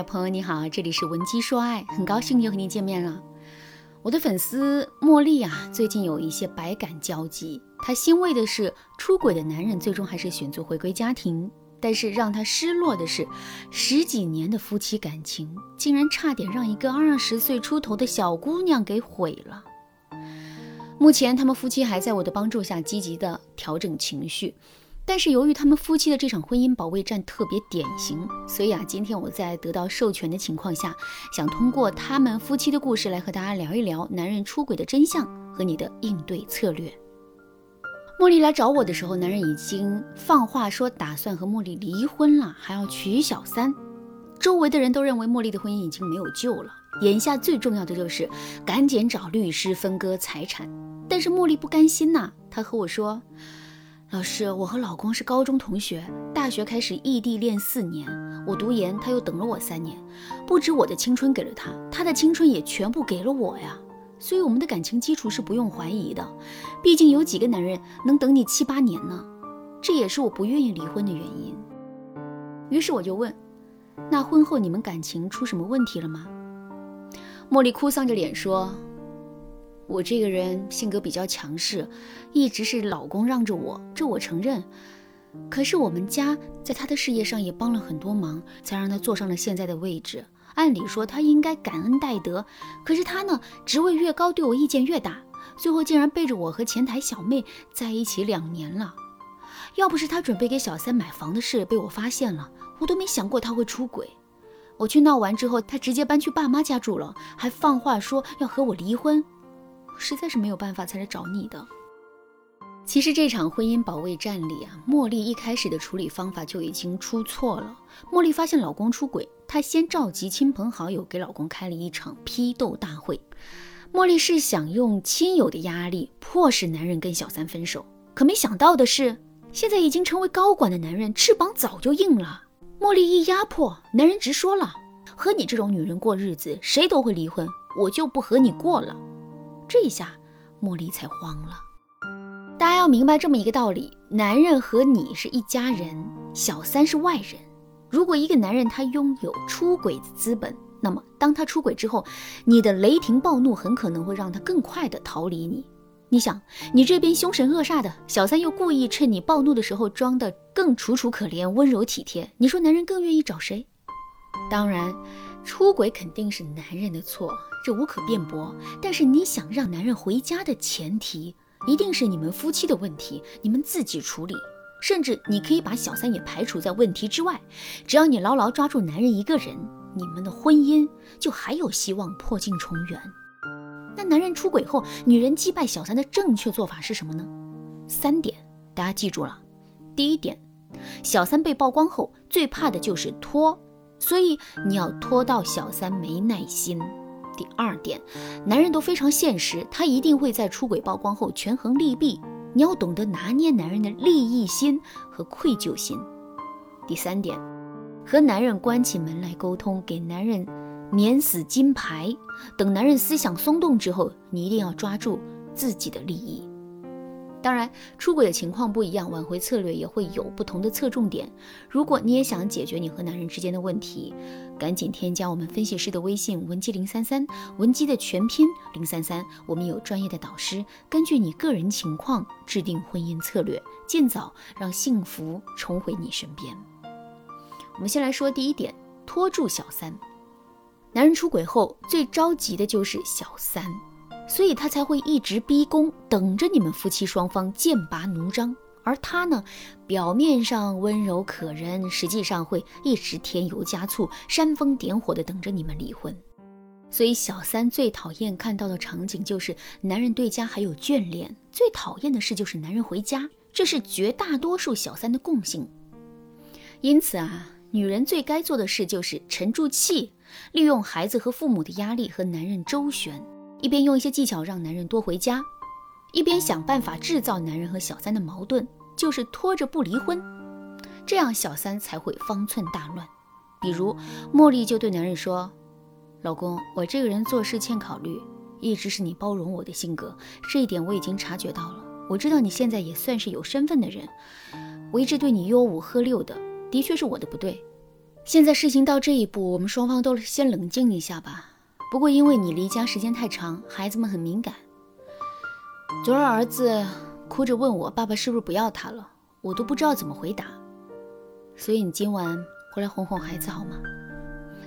嗨，朋友你好，这里是文姬说爱，很高兴又和你见面了。我的粉丝茉莉啊，最近有一些百感交集。她欣慰的是，出轨的男人最终还是选择回归家庭；但是让她失落的是，十几年的夫妻感情，竟然差点让一个二十岁出头的小姑娘给毁了。目前，他们夫妻还在我的帮助下积极的调整情绪。但是由于他们夫妻的这场婚姻保卫战特别典型，所以啊，今天我在得到授权的情况下，想通过他们夫妻的故事来和大家聊一聊男人出轨的真相和你的应对策略。茉莉来找我的时候，男人已经放话说打算和茉莉离婚了，还要娶小三。周围的人都认为茉莉的婚姻已经没有救了，眼下最重要的就是赶紧找律师分割财产。但是茉莉不甘心呐，她和我说。老师，我和老公是高中同学，大学开始异地恋四年。我读研，他又等了我三年，不止我的青春给了他，他的青春也全部给了我呀。所以我们的感情基础是不用怀疑的。毕竟有几个男人能等你七八年呢？这也是我不愿意离婚的原因。于是我就问，那婚后你们感情出什么问题了吗？茉莉哭丧着脸说。我这个人性格比较强势，一直是老公让着我，这我承认。可是我们家在他的事业上也帮了很多忙，才让他坐上了现在的位置。按理说他应该感恩戴德，可是他呢，职位越高对我意见越大，最后竟然背着我和前台小妹在一起两年了。要不是他准备给小三买房的事被我发现了，我都没想过他会出轨。我去闹完之后，他直接搬去爸妈家住了，还放话说要和我离婚。实在是没有办法才来找你的。其实这场婚姻保卫战里啊，茉莉一开始的处理方法就已经出错了。茉莉发现老公出轨，她先召集亲朋好友给老公开了一场批斗大会。茉莉是想用亲友的压力迫使男人跟小三分手，可没想到的是，现在已经成为高管的男人翅膀早就硬了。茉莉一压迫，男人直说了：“和你这种女人过日子，谁都会离婚，我就不和你过了。”这下，茉莉才慌了。大家要明白这么一个道理：男人和你是一家人，小三是外人。如果一个男人他拥有出轨的资本，那么当他出轨之后，你的雷霆暴怒很可能会让他更快的逃离你。你想，你这边凶神恶煞的小三，又故意趁你暴怒的时候装得更楚楚可怜、温柔体贴，你说男人更愿意找谁？当然。出轨肯定是男人的错，这无可辩驳。但是你想让男人回家的前提，一定是你们夫妻的问题，你们自己处理。甚至你可以把小三也排除在问题之外。只要你牢牢抓住男人一个人，你们的婚姻就还有希望破镜重圆。那男人出轨后，女人击败小三的正确做法是什么呢？三点，大家记住了。第一点，小三被曝光后，最怕的就是拖。所以你要拖到小三没耐心。第二点，男人都非常现实，他一定会在出轨曝光后权衡利弊。你要懂得拿捏男人的利益心和愧疚心。第三点，和男人关起门来沟通，给男人免死金牌。等男人思想松动之后，你一定要抓住自己的利益。当然，出轨的情况不一样，挽回策略也会有不同的侧重点。如果你也想解决你和男人之间的问题，赶紧添加我们分析师的微信文姬零三三，文姬的全拼零三三，我们有专业的导师，根据你个人情况制定婚姻策略，尽早让幸福重回你身边。我们先来说第一点，拖住小三。男人出轨后最着急的就是小三。所以他才会一直逼宫，等着你们夫妻双方剑拔弩张。而他呢，表面上温柔可人，实际上会一直添油加醋、煽风点火的等着你们离婚。所以小三最讨厌看到的场景就是男人对家还有眷恋，最讨厌的事就是男人回家，这是绝大多数小三的共性。因此啊，女人最该做的事就是沉住气，利用孩子和父母的压力和男人周旋。一边用一些技巧让男人多回家，一边想办法制造男人和小三的矛盾，就是拖着不离婚，这样小三才会方寸大乱。比如茉莉就对男人说：“老公，我这个人做事欠考虑，一直是你包容我的性格，这一点我已经察觉到了。我知道你现在也算是有身份的人，我一直对你吆五喝六的，的确是我的不对。现在事情到这一步，我们双方都先冷静一下吧。不过因为你离家时间太长，孩子们很敏感。昨儿儿子哭着问我，爸爸是不是不要他了？我都不知道怎么回答。所以你今晚回来哄哄孩子好吗？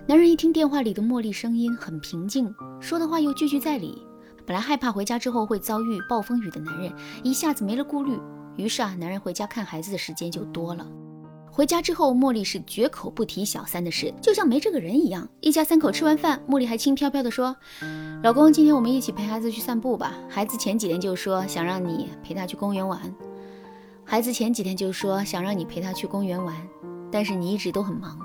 男人一听电话里的茉莉声音很平静，说的话又句句在理。本来害怕回家之后会遭遇暴风雨的男人，一下子没了顾虑。于是啊，男人回家看孩子的时间就多了。回家之后，茉莉是绝口不提小三的事，就像没这个人一样。一家三口吃完饭，茉莉还轻飘飘地说：“老公，今天我们一起陪孩子去散步吧。”孩子前几天就说想让你陪他去公园玩。孩子前几天就说想让你陪他去公园玩，但是你一直都很忙。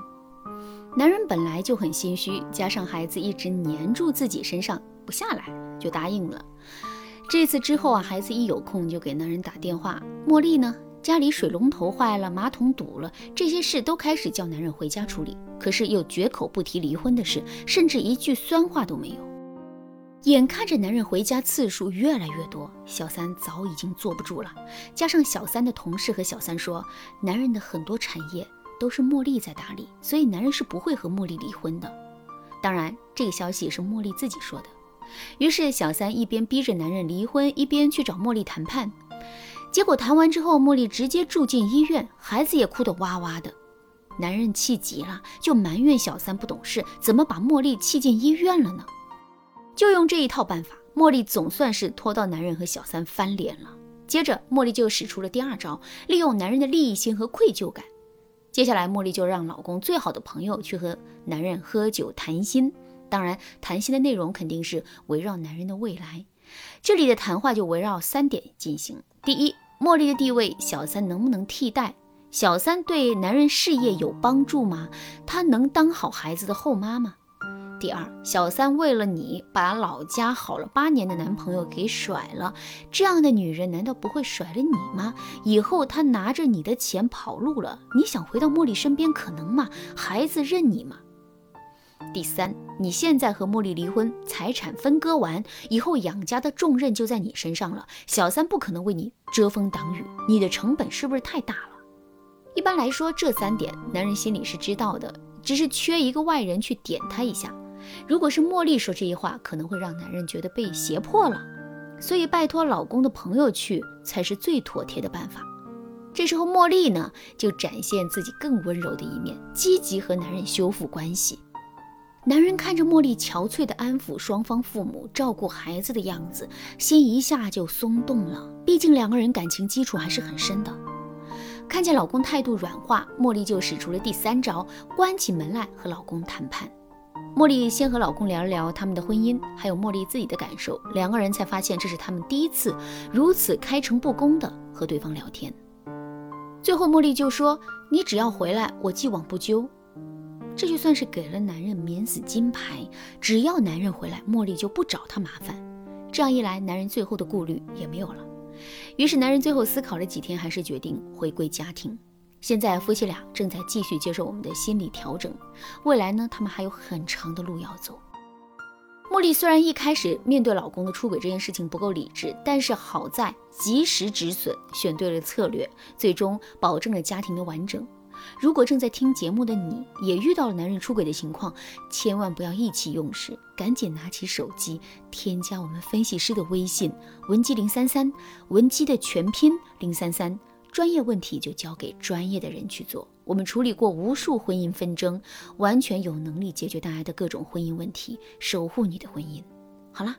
男人本来就很心虚，加上孩子一直黏住自己身上不下来，就答应了。这次之后啊，孩子一有空就给男人打电话。茉莉呢，家里水龙头坏了，马桶堵了，这些事都开始叫男人回家处理，可是又绝口不提离婚的事，甚至一句酸话都没有。眼看着男人回家次数越来越多，小三早已经坐不住了。加上小三的同事和小三说，男人的很多产业都是茉莉在打理，所以男人是不会和茉莉离婚的。当然，这个消息是茉莉自己说的。于是小三一边逼着男人离婚，一边去找茉莉谈判。结果谈完之后，茉莉直接住进医院，孩子也哭得哇哇的。男人气急了，就埋怨小三不懂事，怎么把茉莉气进医院了呢？就用这一套办法，茉莉总算是拖到男人和小三翻脸了。接着，茉莉就使出了第二招，利用男人的利益心和愧疚感。接下来，茉莉就让老公最好的朋友去和男人喝酒谈心。当然，谈心的内容肯定是围绕男人的未来。这里的谈话就围绕三点进行：第一，茉莉的地位，小三能不能替代？小三对男人事业有帮助吗？她能当好孩子的后妈吗？第二，小三为了你把老家好了八年的男朋友给甩了，这样的女人难道不会甩了你吗？以后她拿着你的钱跑路了，你想回到茉莉身边可能吗？孩子认你吗？第三，你现在和茉莉离婚，财产分割完以后，养家的重任就在你身上了，小三不可能为你遮风挡雨，你的成本是不是太大了？一般来说，这三点男人心里是知道的，只是缺一个外人去点他一下。如果是茉莉说这些话，可能会让男人觉得被胁迫了，所以拜托老公的朋友去才是最妥帖的办法。这时候茉莉呢，就展现自己更温柔的一面，积极和男人修复关系。男人看着茉莉憔悴的安抚双方父母、照顾孩子的样子，心一下就松动了。毕竟两个人感情基础还是很深的。看见老公态度软化，茉莉就使出了第三招，关起门来和老公谈判。茉莉先和老公聊了聊他们的婚姻，还有茉莉自己的感受。两个人才发现，这是他们第一次如此开诚布公的和对方聊天。最后，茉莉就说：“你只要回来，我既往不咎。”这就算是给了男人免死金牌。只要男人回来，茉莉就不找他麻烦。这样一来，男人最后的顾虑也没有了。于是，男人最后思考了几天，还是决定回归家庭。现在夫妻俩正在继续接受我们的心理调整，未来呢，他们还有很长的路要走。茉莉虽然一开始面对老公的出轨这件事情不够理智，但是好在及时止损，选对了策略，最终保证了家庭的完整。如果正在听节目的你也遇到了男人出轨的情况，千万不要意气用事，赶紧拿起手机添加我们分析师的微信文姬零三三，文姬的全拼零三三。专业问题就交给专业的人去做。我们处理过无数婚姻纷争，完全有能力解决大家的各种婚姻问题，守护你的婚姻。好了，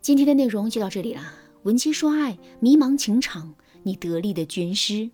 今天的内容就到这里啦。文姬说爱，迷茫情场，你得力的军师。